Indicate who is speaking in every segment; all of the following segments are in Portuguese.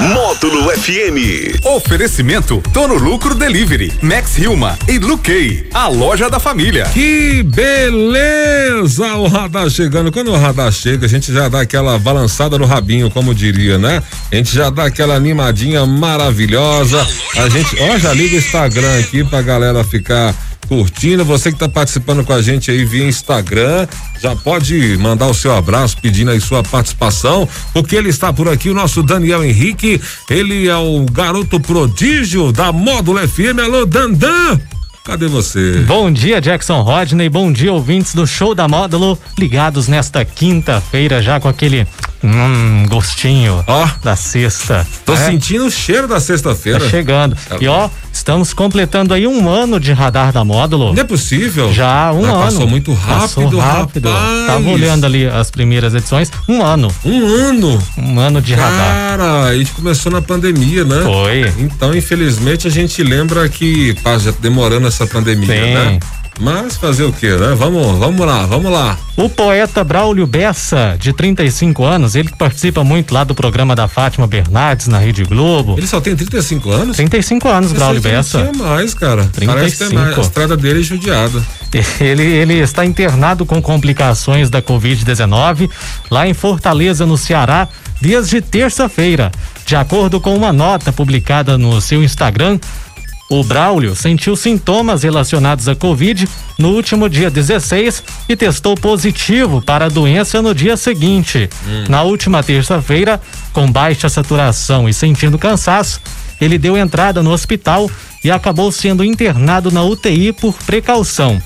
Speaker 1: Módulo FM.
Speaker 2: Oferecimento Tono Lucro Delivery, Max Hilma e Luquei, a loja da família.
Speaker 3: Que beleza! O radar chegando. Quando o radar chega, a gente já dá aquela balançada no rabinho, como diria, né? A gente já dá aquela animadinha maravilhosa. A gente, ó, já liga o Instagram aqui pra galera ficar curtindo. Você que está participando com a gente aí via Instagram, já pode mandar o seu abraço pedindo aí sua participação, porque ele está por aqui, o nosso Daniel Henrique. Ele é o garoto prodígio da Módulo FM. Alô, Dandan! Cadê você?
Speaker 4: Bom dia, Jackson Rodney. Bom dia, ouvintes do Show da Módulo, ligados nesta quinta-feira já com aquele hum, gostinho
Speaker 3: ó
Speaker 4: da sexta.
Speaker 3: Tô é? sentindo o cheiro da sexta-feira.
Speaker 4: Tá chegando. Tá e ó, estamos completando aí um ano de radar da Módulo.
Speaker 3: Não é possível.
Speaker 4: Já um Já ano.
Speaker 3: Passou muito rápido,
Speaker 4: passou rápido. Rapaz. Tava olhando ali as primeiras edições. Um ano.
Speaker 3: Um ano.
Speaker 4: Um ano de
Speaker 3: Cara,
Speaker 4: radar.
Speaker 3: Cara, a gente começou na pandemia, né?
Speaker 4: Foi.
Speaker 3: Então, infelizmente, a gente lembra que pá, já demorando essa pandemia, Sim. né? Mas fazer o quê, né? Vamos, vamos lá, vamos lá.
Speaker 4: O poeta Braulio Bessa, de 35 anos, ele que participa muito lá do programa da Fátima Bernardes na Rede Globo.
Speaker 3: Ele só tem 35 anos?
Speaker 4: 35 anos, Braulio Bessa.
Speaker 3: Não mais, cara. 35. Parece que é mais. A estrada dele é judiada.
Speaker 4: Ele, ele está internado com complicações da Covid-19 lá em Fortaleza, no Ceará, desde terça-feira. De acordo com uma nota publicada no seu Instagram, o Braulio sentiu sintomas relacionados à Covid no último dia 16 e testou positivo para a doença no dia seguinte. Hum. Na última terça-feira, com baixa saturação e sentindo cansaço, ele deu entrada no hospital e acabou sendo internado na UTI por precaução.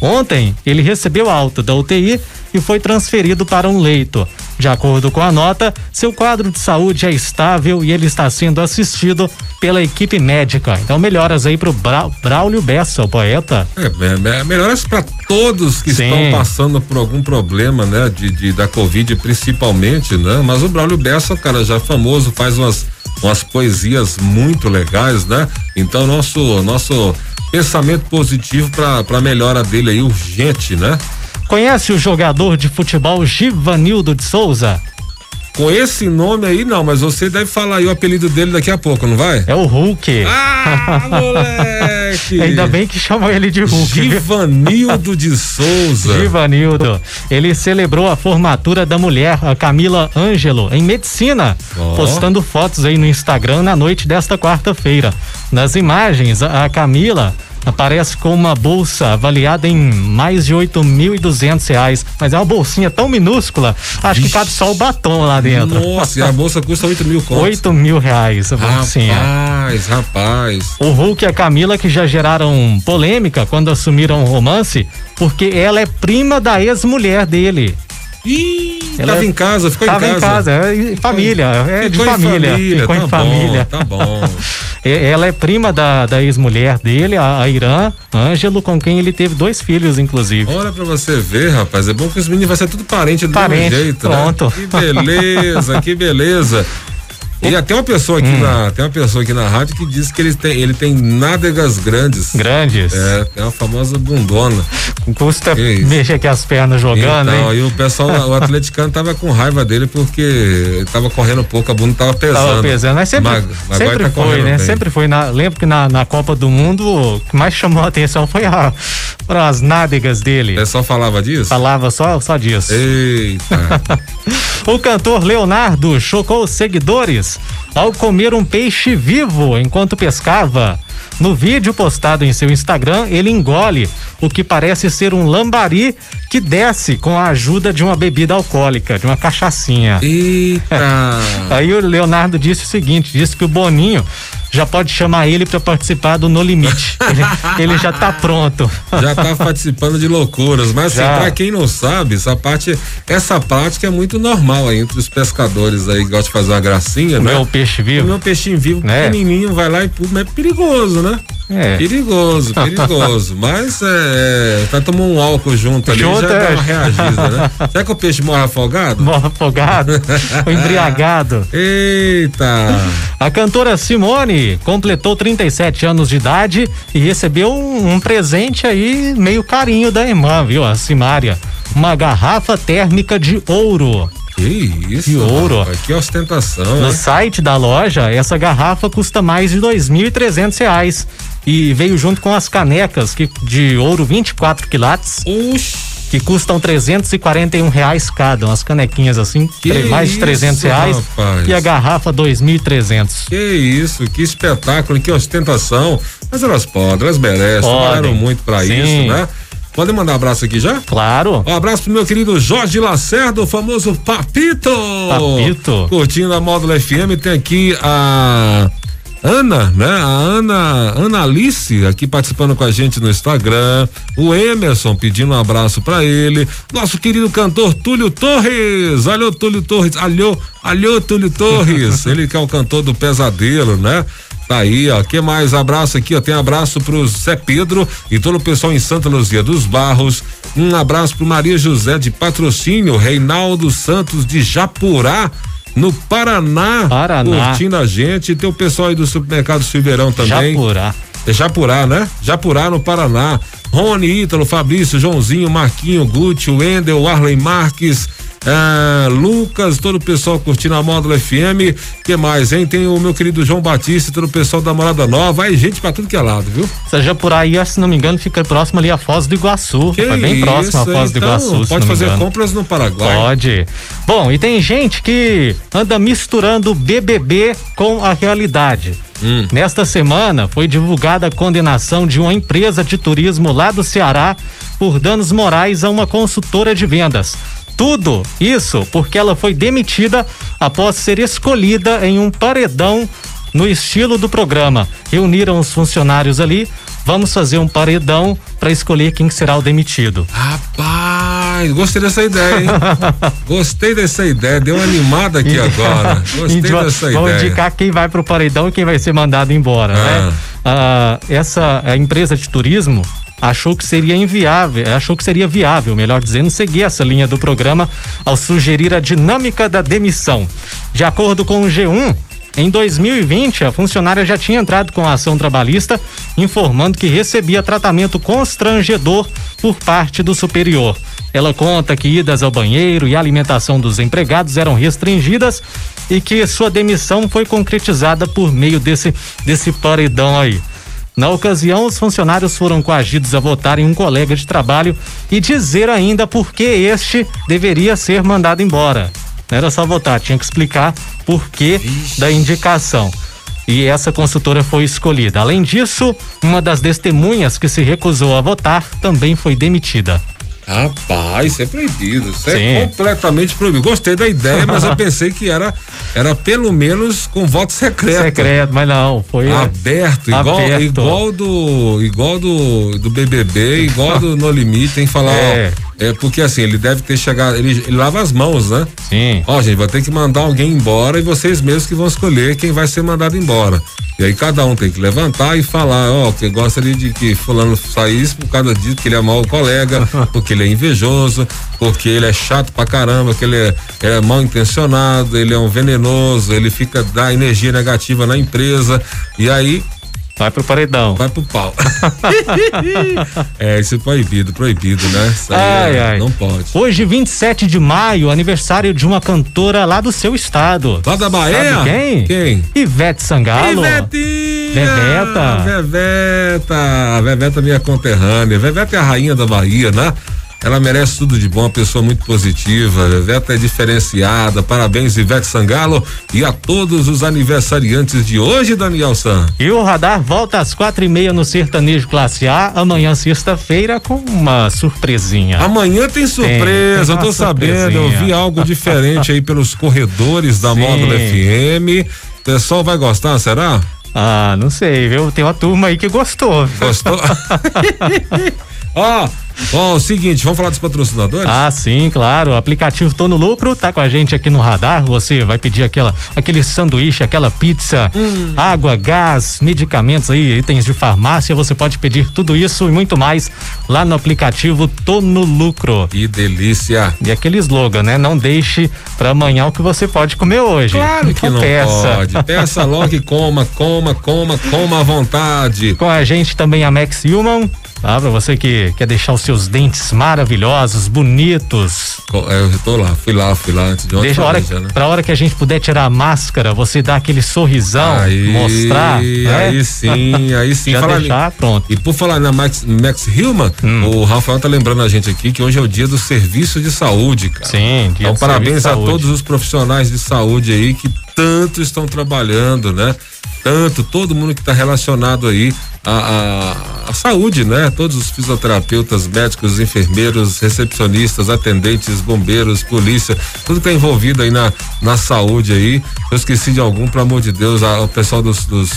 Speaker 4: Ontem, ele recebeu alta da UTI e foi transferido para um leito. De acordo com a nota, seu quadro de saúde é estável e ele está sendo assistido pela equipe médica. Então, melhoras aí para o Braulio Bessa, o poeta.
Speaker 3: É, melhoras para todos que Sim. estão passando por algum problema, né? De, de, da Covid, principalmente, né? Mas o Braulio Bessa, cara, já é famoso, faz umas, umas poesias muito legais, né? Então, nosso, nosso pensamento positivo para a melhora dele aí, urgente, né?
Speaker 4: Conhece o jogador de futebol Givanildo de Souza?
Speaker 3: Com esse nome aí, não, mas você deve falar aí o apelido dele daqui a pouco, não vai?
Speaker 4: É o Hulk.
Speaker 3: Ah, moleque!
Speaker 4: Ainda bem que chamam ele de Hulk.
Speaker 3: Givanildo de Souza.
Speaker 4: Givanildo. Ele celebrou a formatura da mulher, a Camila Ângelo, em medicina, oh. postando fotos aí no Instagram na noite desta quarta-feira. Nas imagens, a Camila aparece com uma bolsa avaliada em mais de oito mil e duzentos reais, mas é uma bolsinha tão minúscula, acho que cabe só o batom lá dentro.
Speaker 3: Nossa, e a bolsa custa oito mil contos.
Speaker 4: Oito mil reais a bolsinha.
Speaker 3: Rapaz, rapaz.
Speaker 4: O Hulk e a Camila que já geraram polêmica quando assumiram o romance, porque ela é prima da ex-mulher dele.
Speaker 3: Ih, ela tava em casa, ficou em casa.
Speaker 4: Tava em casa, é, família, é de família.
Speaker 3: família. Ficou
Speaker 4: tá
Speaker 3: em
Speaker 4: família.
Speaker 3: Bom, tá bom.
Speaker 4: ela é prima da, da ex-mulher dele, a, a Irã Ângelo, com quem ele teve dois filhos, inclusive.
Speaker 3: Olha pra você ver, rapaz, é bom que os meninos vão ser tudo parente do
Speaker 4: parente,
Speaker 3: mesmo jeito,
Speaker 4: né? pronto.
Speaker 3: Né? Que beleza, que beleza. E até uma pessoa aqui hum. na, tem uma pessoa aqui na rádio que diz que ele tem, ele tem nádegas grandes.
Speaker 4: Grandes.
Speaker 3: É, tem uma famosa bundona.
Speaker 4: Custa mexer aqui as pernas jogando, então,
Speaker 3: hein? E o pessoal, o atleticano tava com raiva dele porque tava correndo pouco, a bunda tava pesando. Tava
Speaker 4: pesando, mas sempre, mas, sempre tá foi, né? Bem. Sempre foi. Na, lembro que na, na Copa do Mundo o que mais chamou a atenção foi a, foram as nádegas dele. O
Speaker 3: pessoal falava disso?
Speaker 4: Falava só, só disso.
Speaker 3: Eita.
Speaker 4: o cantor Leonardo chocou os seguidores ao comer um peixe vivo enquanto pescava. No vídeo postado em seu Instagram, ele engole o que parece ser um lambari que desce com a ajuda de uma bebida alcoólica, de uma cachaçinha.
Speaker 3: Eita!
Speaker 4: Aí o Leonardo disse o seguinte: disse que o Boninho já pode chamar ele para participar do No Limite. ele, ele, já tá pronto.
Speaker 3: Já tá participando de loucuras, mas assim, para quem não sabe, essa parte, essa prática é muito normal aí entre os pescadores aí que gostam de fazer uma gracinha,
Speaker 4: o
Speaker 3: né?
Speaker 4: Meu peixe vivo. O
Speaker 3: meu peixinho vivo, é. pequenininho, vai lá e mas é perigoso, né? É. Perigoso, perigoso. mas é, tá tomando um álcool junto ali, junto já é. dá uma reagida, né? Será que o peixe morre afogado?
Speaker 4: Morre afogado, embriagado.
Speaker 3: Eita!
Speaker 4: A cantora Simone completou 37 anos de idade e recebeu um, um presente aí meio carinho da irmã, viu? A Simária. Uma garrafa térmica de ouro.
Speaker 3: Que isso?
Speaker 4: De ouro.
Speaker 3: Rapaz, que ostentação.
Speaker 4: No né? site da loja, essa garrafa custa mais de dois mil e trezentos reais. E veio junto com as canecas que, de ouro 24 quilates.
Speaker 3: Oxi
Speaker 4: que custam 341 reais cada, umas canequinhas assim, que mais isso, de 300 reais rapaz. e a garrafa 2.300.
Speaker 3: Que isso, que espetáculo, que ostentação. Mas elas podem, elas merecem, podem. trabalharam muito para isso, né? Pode mandar um abraço aqui já?
Speaker 4: Claro.
Speaker 3: Um abraço pro meu querido Jorge Lacerda, o famoso Papito.
Speaker 4: Papito.
Speaker 3: Curtindo a Módulo FM, tem aqui a Ana, né? A Ana, Ana Alice aqui participando com a gente no Instagram. O Emerson pedindo um abraço para ele. Nosso querido cantor Túlio Torres. Alô, Túlio Torres. Alô, alô, Túlio Torres. ele que é o cantor do Pesadelo, né? Tá aí, ó. Que mais? Abraço aqui, ó. Tem abraço pro Zé Pedro e todo o pessoal em Santa Luzia dos Barros. Um abraço pro Maria José de Patrocínio, Reinaldo Santos de Japurá no Paraná,
Speaker 4: Paraná,
Speaker 3: curtindo a gente. Tem o pessoal aí do supermercado Silveirão também.
Speaker 4: Japurá.
Speaker 3: É Japurá, né? Japurá no Paraná. Rony, Ítalo, Fabrício, Joãozinho, Marquinho, Guti, Wendel, Arley Marques, ah, Lucas, todo o pessoal curtindo a Módulo FM. que mais, hein? Tem o meu querido João Batista, todo o pessoal da Morada Nova. Aí, gente pra tudo que é lado, viu?
Speaker 4: Seja por aí, se não me engano, fica próximo ali a Foz do Iguaçu.
Speaker 3: Que
Speaker 4: bem
Speaker 3: isso,
Speaker 4: próximo a Foz
Speaker 3: então,
Speaker 4: do Iguaçu.
Speaker 3: Pode fazer compras no Paraguai.
Speaker 4: Pode. Bom, e tem gente que anda misturando BBB com a realidade. Hum. Nesta semana foi divulgada a condenação de uma empresa de turismo lá do Ceará por danos morais a uma consultora de vendas. Tudo isso porque ela foi demitida após ser escolhida em um paredão no estilo do programa. Reuniram os funcionários ali, vamos fazer um paredão para escolher quem será o demitido.
Speaker 3: Rapaz, gostei dessa ideia, hein? gostei dessa ideia, deu uma animada aqui agora. Gostei dessa ideia.
Speaker 4: Vamos indicar quem vai pro paredão e quem vai ser mandado embora, né? ah. né? Ah, essa a empresa de turismo achou que seria inviável, achou que seria viável, melhor dizendo, seguir essa linha do programa ao sugerir a dinâmica da demissão. De acordo com o G1, em 2020, a funcionária já tinha entrado com a ação trabalhista, informando que recebia tratamento constrangedor por parte do superior. Ela conta que idas ao banheiro e alimentação dos empregados eram restringidas e que sua demissão foi concretizada por meio desse, desse paredão aí. Na ocasião, os funcionários foram coagidos a votar em um colega de trabalho e dizer ainda por que este deveria ser mandado embora. Não era só votar, tinha que explicar por que da indicação. E essa consultora foi escolhida. Além disso, uma das testemunhas que se recusou a votar também foi demitida.
Speaker 3: Rapaz, isso é proibido. Isso é Sim. é completamente proibido. Gostei da ideia, mas eu pensei que era, era pelo menos com voto secreto.
Speaker 4: Secreto, mas não, foi
Speaker 3: aberto, igual, aberto. igual do igual do, do BBB, igual do No Limite, tem que falar, é. ó, é porque assim, ele deve ter chegado, ele, ele lava as mãos, né?
Speaker 4: Sim.
Speaker 3: Ó, gente, vai ter que mandar alguém embora e vocês mesmos que vão escolher quem vai ser mandado embora. E aí cada um tem que levantar e falar, ó, que gostaria de que fulano saísse por causa disso, porque ele é mau colega, porque ele é invejoso, porque ele é chato pra caramba, que ele é, é mal intencionado, ele é um venenoso, ele fica dá energia negativa na empresa. E aí
Speaker 4: Vai pro paredão.
Speaker 3: Vai pro pau. é, isso é proibido, proibido, né? Isso
Speaker 4: ai, é, ai.
Speaker 3: Não pode.
Speaker 4: Hoje, 27 de maio, aniversário de uma cantora lá do seu estado.
Speaker 3: Lá da Bahia?
Speaker 4: Sabe quem?
Speaker 3: Quem?
Speaker 4: Ivete Sangalo.
Speaker 3: Ivetinha!
Speaker 4: Veveta.
Speaker 3: Veveta. Veveta minha conterrânea. Veveta é a rainha da Bahia, né? Ela merece tudo de bom, uma pessoa muito positiva. Ivete é diferenciada. Parabéns, Ivete Sangalo e a todos os aniversariantes de hoje, Daniel San.
Speaker 4: E o radar volta às quatro e meia no Sertanejo Classe A, amanhã, sexta-feira, com uma surpresinha.
Speaker 3: Amanhã tem surpresa, tem, tem eu tô sabendo, eu vi algo diferente aí pelos corredores da Sim. Módulo FM. O pessoal vai gostar, será?
Speaker 4: Ah, não sei, viu? Tem uma turma aí que gostou.
Speaker 3: Gostou? Ó, Ó, o seguinte, vamos falar dos patrocinadores?
Speaker 4: Ah, sim, claro. O aplicativo Tô no Lucro tá com a gente aqui no radar. Você vai pedir aquela, aquele sanduíche, aquela pizza, hum. água, gás, medicamentos aí, itens de farmácia. Você pode pedir tudo isso e muito mais lá no aplicativo Tô no Lucro.
Speaker 3: Que delícia.
Speaker 4: E aquele slogan, né? Não deixe para amanhã o que você pode comer hoje.
Speaker 3: Claro que então não peça. pode. Peça logo e coma, coma, coma, coma à vontade.
Speaker 4: Com a gente também a Max Human Tá? Pra você que quer deixar os seus dentes maravilhosos, bonitos.
Speaker 3: É, eu tô lá, fui lá, fui lá antes de ontem.
Speaker 4: Deixa a hora, já, né? pra hora que a gente puder tirar a máscara, você dá aquele sorrisão, aí, mostrar.
Speaker 3: Né? Aí sim, aí sim.
Speaker 4: Já deixar, ali, pronto.
Speaker 3: E por falar na Max, Max Hillman, hum. o Rafael tá lembrando a gente aqui que hoje é o dia do serviço de saúde, cara.
Speaker 4: Sim,
Speaker 3: dia Então parabéns a todos os profissionais de saúde aí que tanto estão trabalhando, né? Tanto, todo mundo que está relacionado aí à, à, à, saúde, né? Todos os fisioterapeutas, médicos, enfermeiros, recepcionistas, atendentes, bombeiros, polícia, tudo que está envolvido aí na, na saúde aí. Eu esqueci de algum, pelo amor de Deus, a, o pessoal dos, dos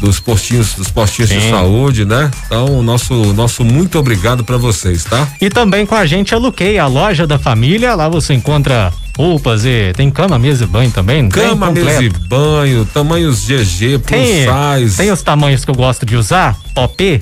Speaker 3: dos postinhos, dos postinhos Sim. de saúde, né? Então, nosso nosso muito obrigado para vocês, tá?
Speaker 4: E também com a gente a Luquei, a loja da família, lá você encontra roupas e tem cama, mesa e banho também?
Speaker 3: Cama, mesa e banho, tamanhos GG, plus tem, size.
Speaker 4: Tem os tamanhos que eu gosto de usar, OP.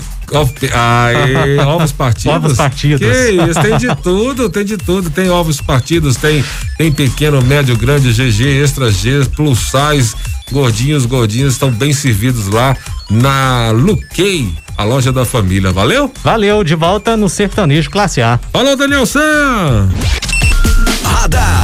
Speaker 3: Ai, ovos partidos.
Speaker 4: Ovos partidos.
Speaker 3: Que isso, tem de tudo, tem de tudo. Tem ovos partidos, tem, tem pequeno, médio, grande, GG, extra G, plus size, gordinhos, gordinhos estão bem servidos lá na Luquei, a loja da família. Valeu?
Speaker 4: Valeu, de volta no Sertanejo Classe A.
Speaker 3: Falou, Danielson!
Speaker 1: Radar.